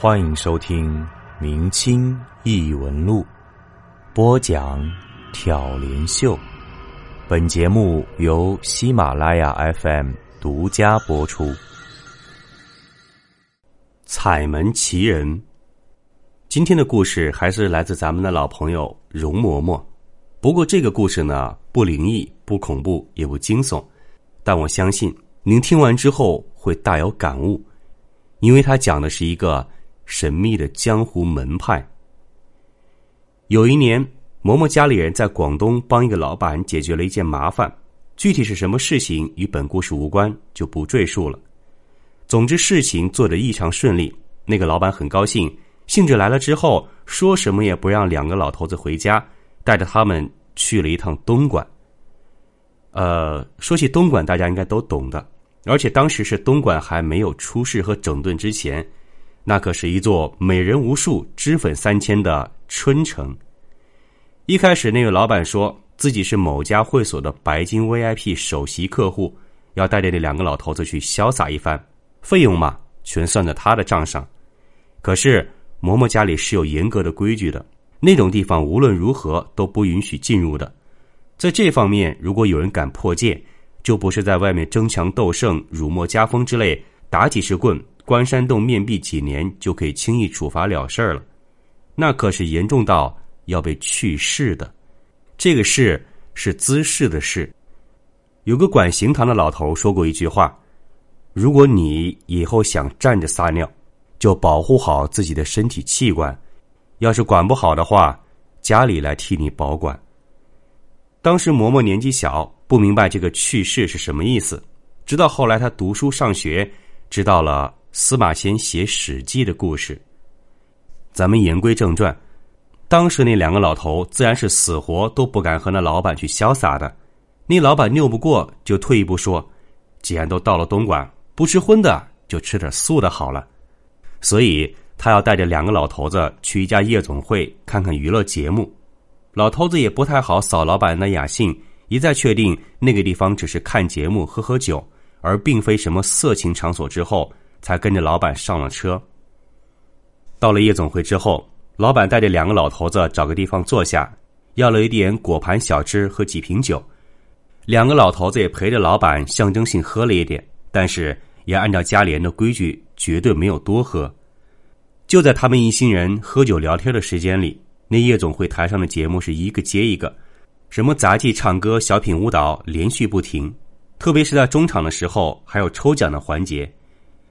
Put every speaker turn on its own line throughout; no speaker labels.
欢迎收听《明清异闻录》，播讲挑帘秀。本节目由喜马拉雅 FM 独家播出。彩门奇人，今天的故事还是来自咱们的老朋友容嬷嬷。不过这个故事呢，不灵异、不恐怖、也不惊悚，但我相信您听完之后会大有感悟，因为他讲的是一个神秘的江湖门派。有一年，嬷嬷家里人在广东帮一个老板解决了一件麻烦，具体是什么事情与本故事无关，就不赘述了。总之，事情做得异常顺利。那个老板很高兴，兴致来了之后，说什么也不让两个老头子回家，带着他们去了一趟东莞。呃，说起东莞，大家应该都懂的，而且当时是东莞还没有出事和整顿之前，那可是一座美人无数、脂粉三千的春城。一开始，那个老板说自己是某家会所的白金 VIP 首席客户，要带着那两个老头子去潇洒一番。费用嘛，全算在他的账上。可是嬷嬷家里是有严格的规矩的，那种地方无论如何都不允许进入的。在这方面，如果有人敢破戒，就不是在外面争强斗胜、辱没家风之类，打几十棍、关山洞面壁几年就可以轻易处罚了事儿了。那可是严重到要被去世的。这个“事”是滋事的“事”。有个管刑堂的老头说过一句话。如果你以后想站着撒尿，就保护好自己的身体器官；要是管不好的话，家里来替你保管。当时嬷嬷年纪小，不明白这个去世是什么意思。直到后来她读书上学，知道了司马迁写《史记》的故事。咱们言归正传，当时那两个老头自然是死活都不敢和那老板去潇洒的。那老板拗不过，就退一步说：“既然都到了东莞。”不吃荤的就吃点素的好了，所以他要带着两个老头子去一家夜总会看看娱乐节目。老头子也不太好扫老板的雅兴，一再确定那个地方只是看节目、喝喝酒，而并非什么色情场所之后，才跟着老板上了车。到了夜总会之后，老板带着两个老头子找个地方坐下，要了一点果盘小吃和几瓶酒。两个老头子也陪着老板象征性喝了一点，但是。也按照家里人的规矩，绝对没有多喝。就在他们一行人喝酒聊天的时间里，那夜总会台上的节目是一个接一个，什么杂技、唱歌、小品、舞蹈连续不停。特别是在中场的时候，还有抽奖的环节，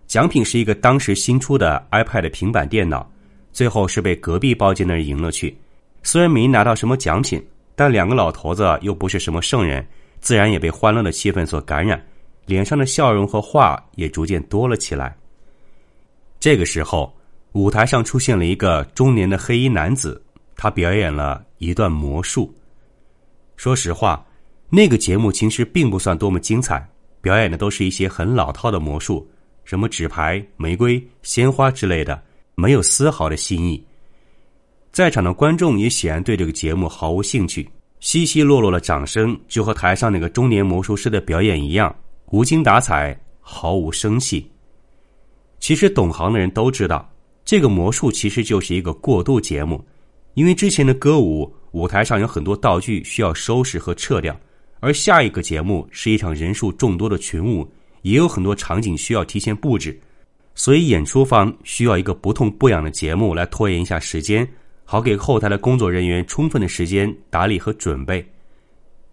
奖品是一个当时新出的 iPad 平板电脑，最后是被隔壁包间的人赢了去。虽然没拿到什么奖品，但两个老头子又不是什么圣人，自然也被欢乐的气氛所感染。脸上的笑容和话也逐渐多了起来。这个时候，舞台上出现了一个中年的黑衣男子，他表演了一段魔术。说实话，那个节目其实并不算多么精彩，表演的都是一些很老套的魔术，什么纸牌、玫瑰、鲜花之类的，没有丝毫的新意。在场的观众也显然对这个节目毫无兴趣，稀稀落落的掌声就和台上那个中年魔术师的表演一样。无精打采，毫无生气。其实懂行的人都知道，这个魔术其实就是一个过渡节目，因为之前的歌舞舞台上有很多道具需要收拾和撤掉，而下一个节目是一场人数众多的群舞，也有很多场景需要提前布置，所以演出方需要一个不痛不痒的节目来拖延一下时间，好给后台的工作人员充分的时间打理和准备。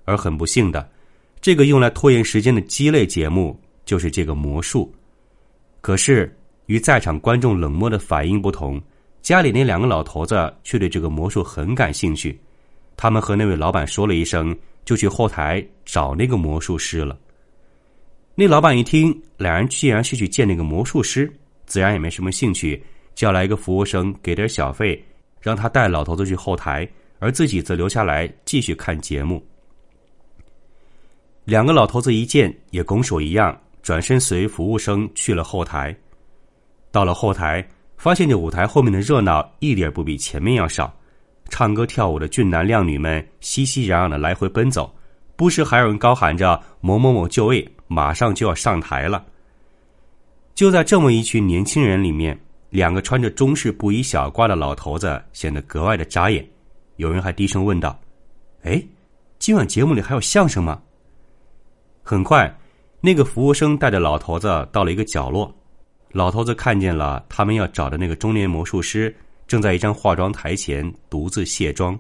而很不幸的。这个用来拖延时间的鸡肋节目就是这个魔术，可是与在场观众冷漠的反应不同，家里那两个老头子却对这个魔术很感兴趣。他们和那位老板说了一声，就去后台找那个魔术师了。那老板一听，两人既然是去见那个魔术师，自然也没什么兴趣，叫来一个服务生给点小费，让他带老头子去后台，而自己则留下来继续看节目。两个老头子一见，也拱手一样，转身随服务生去了后台。到了后台，发现这舞台后面的热闹一点不比前面要少，唱歌跳舞的俊男靓女们熙熙攘攘的来回奔走，不时还有人高喊着“某某某就位，马上就要上台了”。就在这么一群年轻人里面，两个穿着中式布衣小褂的老头子显得格外的扎眼。有人还低声问道：“哎，今晚节目里还有相声吗？”很快，那个服务生带着老头子到了一个角落。老头子看见了他们要找的那个中年魔术师，正在一张化妆台前独自卸妆。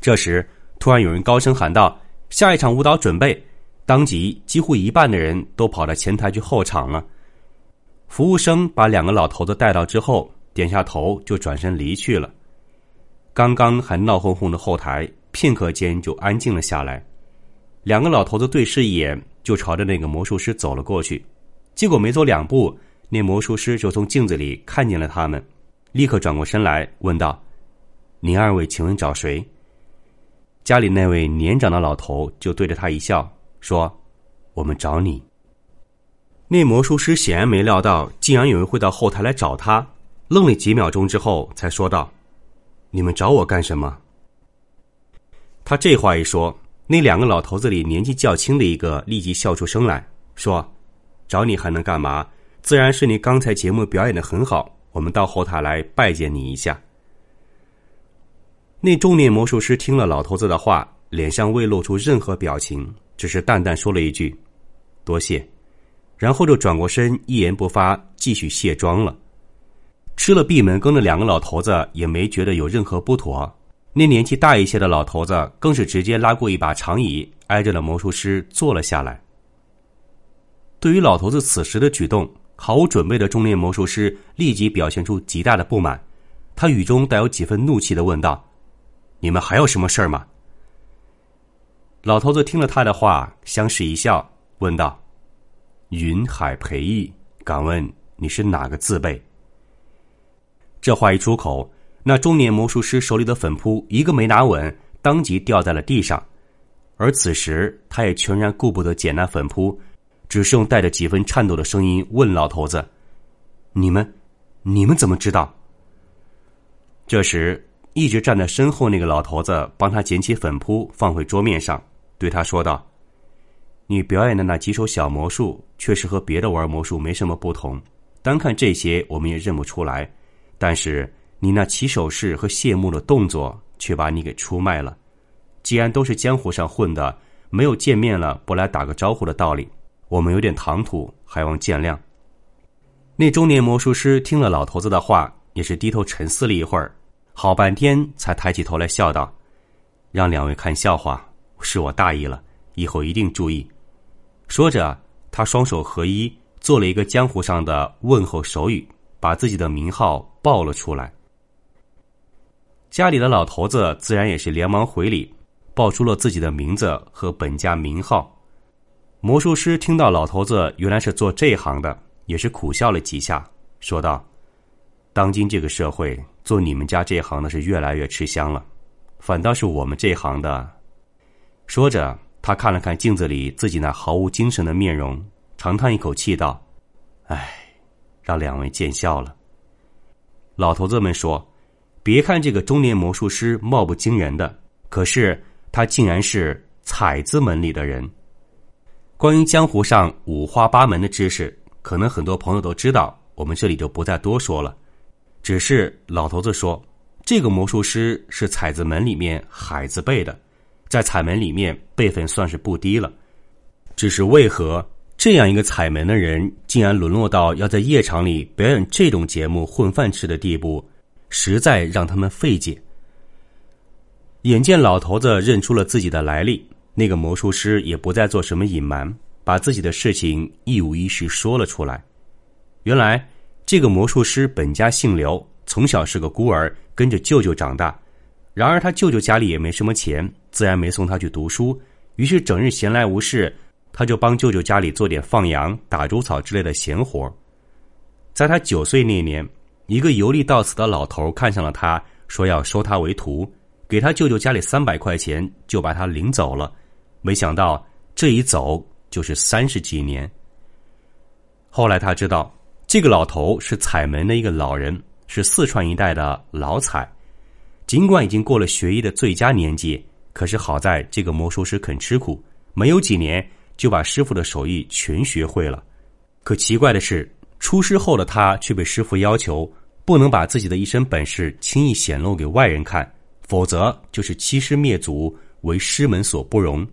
这时，突然有人高声喊道：“下一场舞蹈准备！”当即，几乎一半的人都跑到前台去候场了。服务生把两个老头子带到之后，点下头就转身离去了。刚刚还闹哄哄的后台，片刻间就安静了下来。两个老头子对视一眼，就朝着那个魔术师走了过去。结果没走两步，那魔术师就从镜子里看见了他们，立刻转过身来问道：“您二位请问找谁？”家里那位年长的老头就对着他一笑，说：“我们找你。”那魔术师显然没料到，竟然有人会到后台来找他，愣了几秒钟之后，才说道：“你们找我干什么？”他这话一说。那两个老头子里年纪较轻的一个立即笑出声来说：“找你还能干嘛？自然是你刚才节目表演的很好，我们到后台来拜见你一下。”那中年魔术师听了老头子的话，脸上未露出任何表情，只是淡淡说了一句：“多谢。”然后就转过身，一言不发，继续卸妆了。吃了闭门羹的两个老头子也没觉得有任何不妥。那年纪大一些的老头子更是直接拉过一把长椅，挨着的魔术师坐了下来。对于老头子此时的举动，毫无准备的中年魔术师立即表现出极大的不满，他语中带有几分怒气的问道：“你们还有什么事儿吗？”老头子听了他的话，相视一笑，问道：“云海培义，敢问你是哪个字辈？”这话一出口。那中年魔术师手里的粉扑一个没拿稳，当即掉在了地上。而此时，他也全然顾不得捡那粉扑，只是用带着几分颤抖的声音问老头子：“你们，你们怎么知道？”这时，一直站在身后那个老头子帮他捡起粉扑，放回桌面上，对他说道：“你表演的那几手小魔术，确实和别的玩魔术没什么不同。单看这些，我们也认不出来。但是……”你那起手式和谢幕的动作，却把你给出卖了。既然都是江湖上混的，没有见面了不来打个招呼的道理。我们有点唐突，还望见谅。那中年魔术师听了老头子的话，也是低头沉思了一会儿，好半天才抬起头来笑道：“让两位看笑话，是我大意了，以后一定注意。”说着，他双手合一，做了一个江湖上的问候手语，把自己的名号报了出来。家里的老头子自然也是连忙回礼，报出了自己的名字和本家名号。魔术师听到老头子原来是做这行的，也是苦笑了几下，说道：“当今这个社会，做你们家这行的是越来越吃香了，反倒是我们这行的。”说着，他看了看镜子里自己那毫无精神的面容，长叹一口气道：“唉，让两位见笑了。”老头子们说。别看这个中年魔术师貌不惊人的，可是他竟然是彩字门里的人。关于江湖上五花八门的知识，可能很多朋友都知道，我们这里就不再多说了。只是老头子说，这个魔术师是彩字门里面海字辈的，在彩门里面辈分算是不低了。只是为何这样一个彩门的人，竟然沦落到要在夜场里表演这种节目混饭吃的地步？实在让他们费解。眼见老头子认出了自己的来历，那个魔术师也不再做什么隐瞒，把自己的事情一五一十说了出来。原来，这个魔术师本家姓刘，从小是个孤儿，跟着舅舅长大。然而他舅舅家里也没什么钱，自然没送他去读书。于是整日闲来无事，他就帮舅舅家里做点放羊、打猪草之类的闲活。在他九岁那年。一个游历到此的老头看上了他，说要收他为徒，给他舅舅家里三百块钱，就把他领走了。没想到这一走就是三十几年。后来他知道，这个老头是彩门的一个老人，是四川一带的老彩。尽管已经过了学艺的最佳年纪，可是好在这个魔术师肯吃苦，没有几年就把师傅的手艺全学会了。可奇怪的是。出师后的他却被师傅要求不能把自己的一身本事轻易显露给外人看，否则就是欺师灭祖，为师门所不容。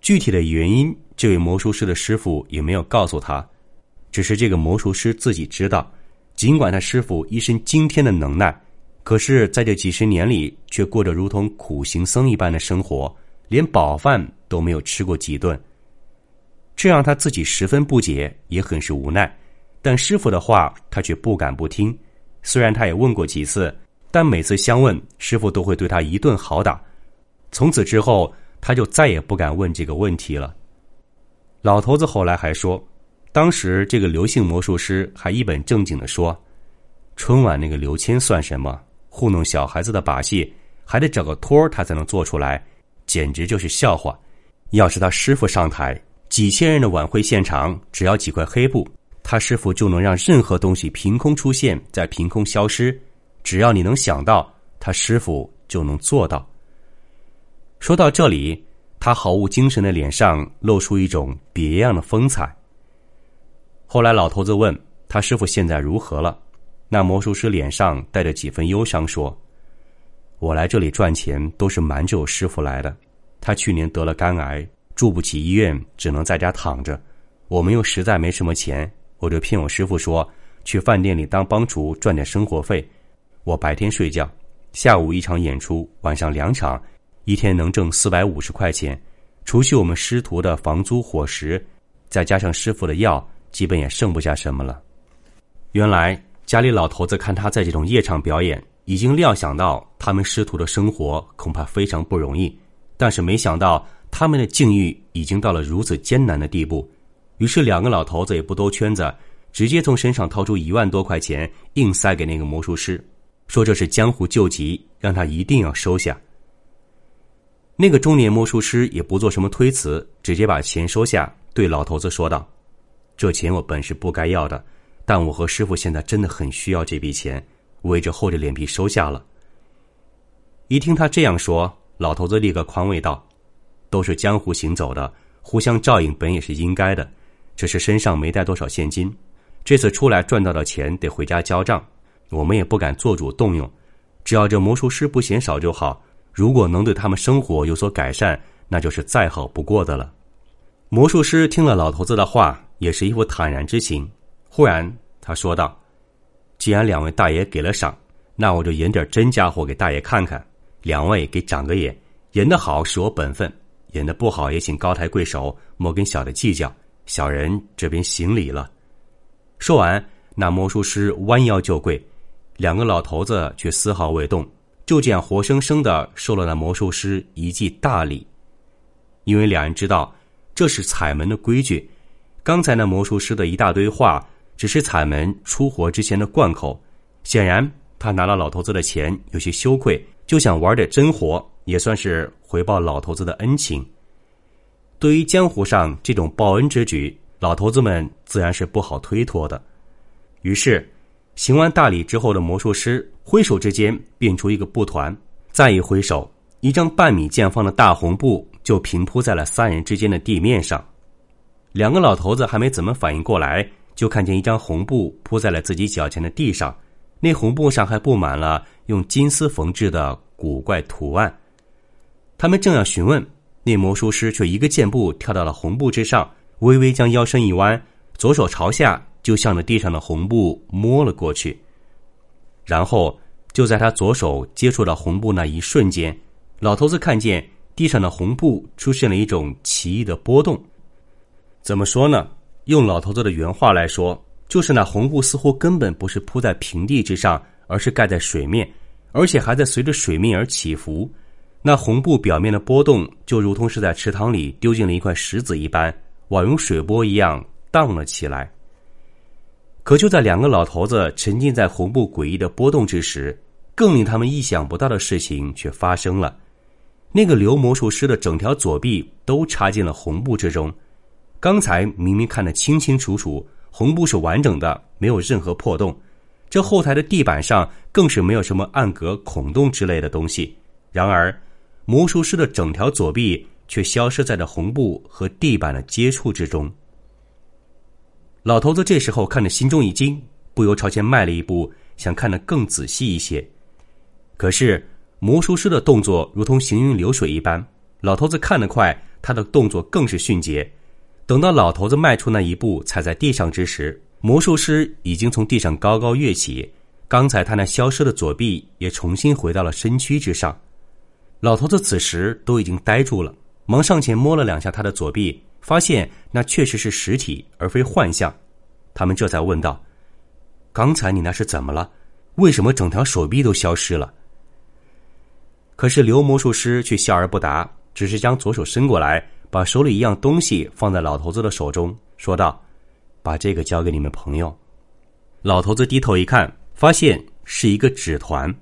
具体的原因，这位魔术师的师傅也没有告诉他，只是这个魔术师自己知道。尽管他师傅一身惊天的能耐，可是在这几十年里，却过着如同苦行僧一般的生活，连饱饭都没有吃过几顿。这让他自己十分不解，也很是无奈。但师傅的话，他却不敢不听。虽然他也问过几次，但每次相问，师傅都会对他一顿好打。从此之后，他就再也不敢问这个问题了。老头子后来还说。当时，这个刘姓魔术师还一本正经的说：“春晚那个刘谦算什么？糊弄小孩子的把戏，还得找个托儿他才能做出来，简直就是笑话。要是他师傅上台，几千人的晚会现场，只要几块黑布，他师傅就能让任何东西凭空出现，再凭空消失。只要你能想到，他师傅就能做到。”说到这里，他毫无精神的脸上露出一种别样的风采。后来，老头子问他师傅现在如何了？那魔术师脸上带着几分忧伤，说：“我来这里赚钱都是瞒着我师傅来的。他去年得了肝癌，住不起医院，只能在家躺着。我们又实在没什么钱，我就骗我师傅说去饭店里当帮厨赚点生活费。我白天睡觉，下午一场演出，晚上两场，一天能挣四百五十块钱，除去我们师徒的房租伙食，再加上师傅的药。”基本也剩不下什么了。原来家里老头子看他在这种夜场表演，已经料想到他们师徒的生活恐怕非常不容易，但是没想到他们的境遇已经到了如此艰难的地步。于是两个老头子也不兜圈子，直接从身上掏出一万多块钱，硬塞给那个魔术师，说这是江湖救急，让他一定要收下。那个中年魔术师也不做什么推辞，直接把钱收下，对老头子说道。这钱我本是不该要的，但我和师傅现在真的很需要这笔钱，我也就厚着脸皮收下了。一听他这样说，老头子立刻宽慰道：“都是江湖行走的，互相照应本也是应该的。只是身上没带多少现金，这次出来赚到的钱得回家交账，我们也不敢做主动用。只要这魔术师不嫌少就好，如果能对他们生活有所改善，那就是再好不过的了。”魔术师听了老头子的话。也是一副坦然之情。忽然，他说道：“既然两位大爷给了赏，那我就演点真家伙给大爷看看。两位给长个眼，演得好是我本分，演得不好也请高抬贵手，莫跟小的计较。小人这边行礼了。”说完，那魔术师弯腰就跪，两个老头子却丝毫未动，就这样活生生的受了那魔术师一记大礼。因为两人知道这是彩门的规矩。刚才那魔术师的一大堆话，只是彩门出活之前的贯口。显然，他拿了老头子的钱，有些羞愧，就想玩点真活，也算是回报老头子的恩情。对于江湖上这种报恩之举，老头子们自然是不好推脱的。于是，行完大礼之后的魔术师挥手之间变出一个布团，再一挥手，一张半米见方的大红布就平铺在了三人之间的地面上。两个老头子还没怎么反应过来，就看见一张红布铺在了自己脚前的地上，那红布上还布满了用金丝缝制的古怪图案。他们正要询问，那魔术师却一个箭步跳到了红布之上，微微将腰身一弯，左手朝下就向着地上的红布摸了过去。然后就在他左手接触到红布那一瞬间，老头子看见地上的红布出现了一种奇异的波动。怎么说呢？用老头子的原话来说，就是那红布似乎根本不是铺在平地之上，而是盖在水面，而且还在随着水面而起伏。那红布表面的波动，就如同是在池塘里丢进了一块石子一般，宛如水波一样荡了起来。可就在两个老头子沉浸在红布诡异的波动之时，更令他们意想不到的事情却发生了：那个刘魔术师的整条左臂都插进了红布之中。刚才明明看得清清楚楚，红布是完整的，没有任何破洞。这后台的地板上更是没有什么暗格、孔洞之类的东西。然而，魔术师的整条左臂却消失在了红布和地板的接触之中。老头子这时候看得心中一惊，不由朝前迈了一步，想看得更仔细一些。可是魔术师的动作如同行云流水一般，老头子看得快，他的动作更是迅捷。等到老头子迈出那一步踩在地上之时，魔术师已经从地上高高跃起，刚才他那消失的左臂也重新回到了身躯之上。老头子此时都已经呆住了，忙上前摸了两下他的左臂，发现那确实是实体而非幻象。他们这才问道：“刚才你那是怎么了？为什么整条手臂都消失了？”可是刘魔术师却笑而不答，只是将左手伸过来，把手里一样东西放在老头子的手中，说道：“把这个交给你们朋友。”老头子低头一看，发现是一个纸团。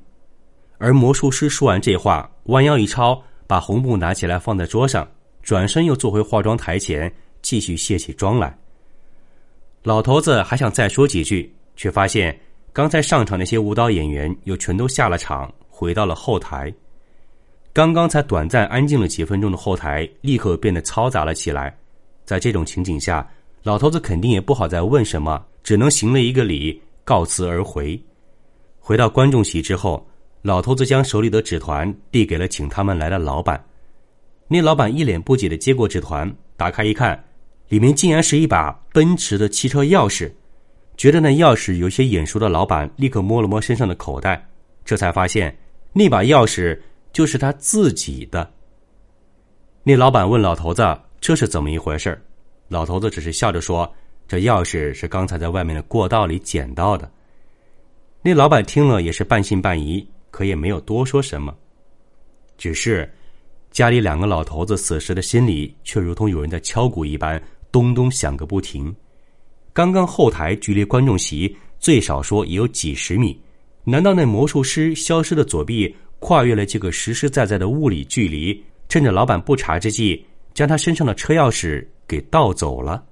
而魔术师说完这话，弯腰一抄，把红布拿起来放在桌上，转身又坐回化妆台前，继续卸起妆来。老头子还想再说几句，却发现刚才上场那些舞蹈演员又全都下了场，回到了后台。刚刚才短暂安静了几分钟的后台，立刻变得嘈杂了起来。在这种情景下，老头子肯定也不好再问什么，只能行了一个礼，告辞而回。回到观众席之后，老头子将手里的纸团递给了请他们来的老板。那老板一脸不解的接过纸团，打开一看，里面竟然是一把奔驰的汽车钥匙。觉得那钥匙有些眼熟的老板，立刻摸了摸身上的口袋，这才发现那把钥匙。就是他自己的。那老板问老头子：“这是怎么一回事？”老头子只是笑着说：“这钥匙是刚才在外面的过道里捡到的。”那老板听了也是半信半疑，可也没有多说什么。只是家里两个老头子此时的心里却如同有人在敲鼓一般，咚咚响个不停。刚刚后台距离观众席最少说也有几十米，难道那魔术师消失的左臂？跨越了这个实实在在的物理距离，趁着老板不察之际，将他身上的车钥匙给盗走了。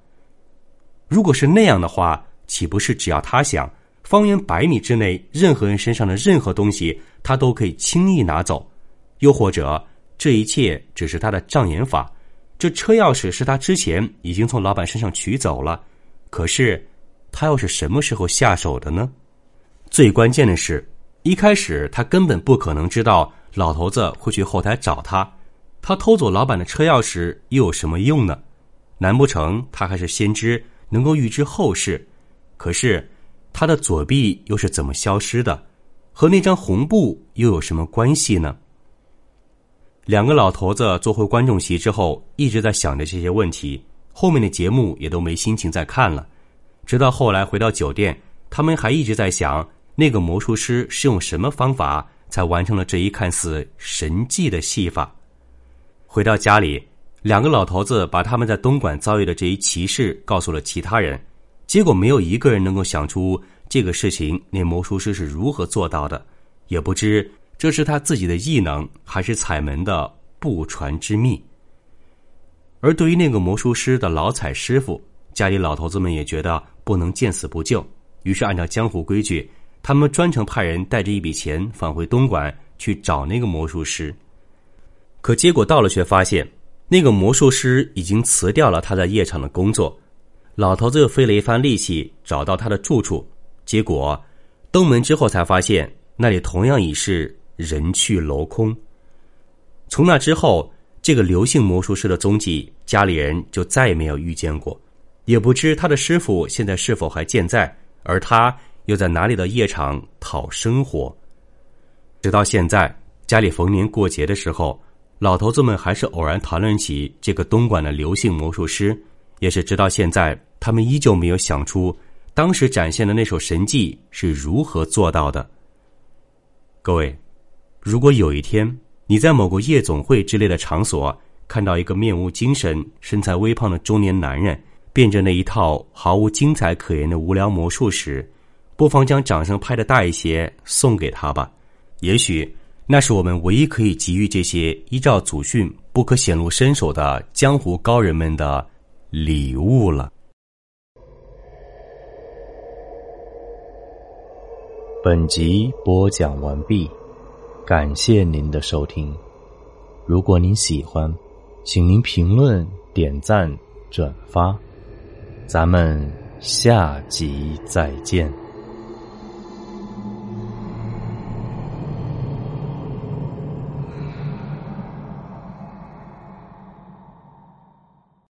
如果是那样的话，岂不是只要他想，方圆百米之内任何人身上的任何东西，他都可以轻易拿走？又或者，这一切只是他的障眼法？这车钥匙是他之前已经从老板身上取走了，可是他又是什么时候下手的呢？最关键的是。一开始他根本不可能知道老头子会去后台找他，他偷走老板的车钥匙又有什么用呢？难不成他还是先知，能够预知后事？可是他的左臂又是怎么消失的？和那张红布又有什么关系呢？两个老头子坐回观众席之后，一直在想着这些问题，后面的节目也都没心情再看了。直到后来回到酒店，他们还一直在想。那个魔术师是用什么方法才完成了这一看似神迹的戏法？回到家里，两个老头子把他们在东莞遭遇的这一奇事告诉了其他人，结果没有一个人能够想出这个事情那魔术师是如何做到的，也不知这是他自己的异能还是彩门的不传之秘。而对于那个魔术师的老彩师傅，家里老头子们也觉得不能见死不救，于是按照江湖规矩。他们专程派人带着一笔钱返回东莞去找那个魔术师，可结果到了却发现，那个魔术师已经辞掉了他在夜场的工作。老头子又费了一番力气找到他的住处，结果登门之后才发现那里同样已是人去楼空。从那之后，这个刘姓魔术师的踪迹，家里人就再也没有遇见过，也不知他的师傅现在是否还健在，而他。又在哪里的夜场讨生活？直到现在，家里逢年过节的时候，老头子们还是偶然谈论起这个东莞的刘姓魔术师。也是直到现在，他们依旧没有想出当时展现的那首神迹是如何做到的。各位，如果有一天你在某个夜总会之类的场所看到一个面无精神、身材微胖的中年男人，变着那一套毫无精彩可言的无聊魔术时，不妨将掌声拍的大一些，送给他吧。也许那是我们唯一可以给予这些依照祖训不可显露身手的江湖高人们的礼物了。
本集播讲完毕，感谢您的收听。如果您喜欢，请您评论、点赞、转发，咱们下集再见。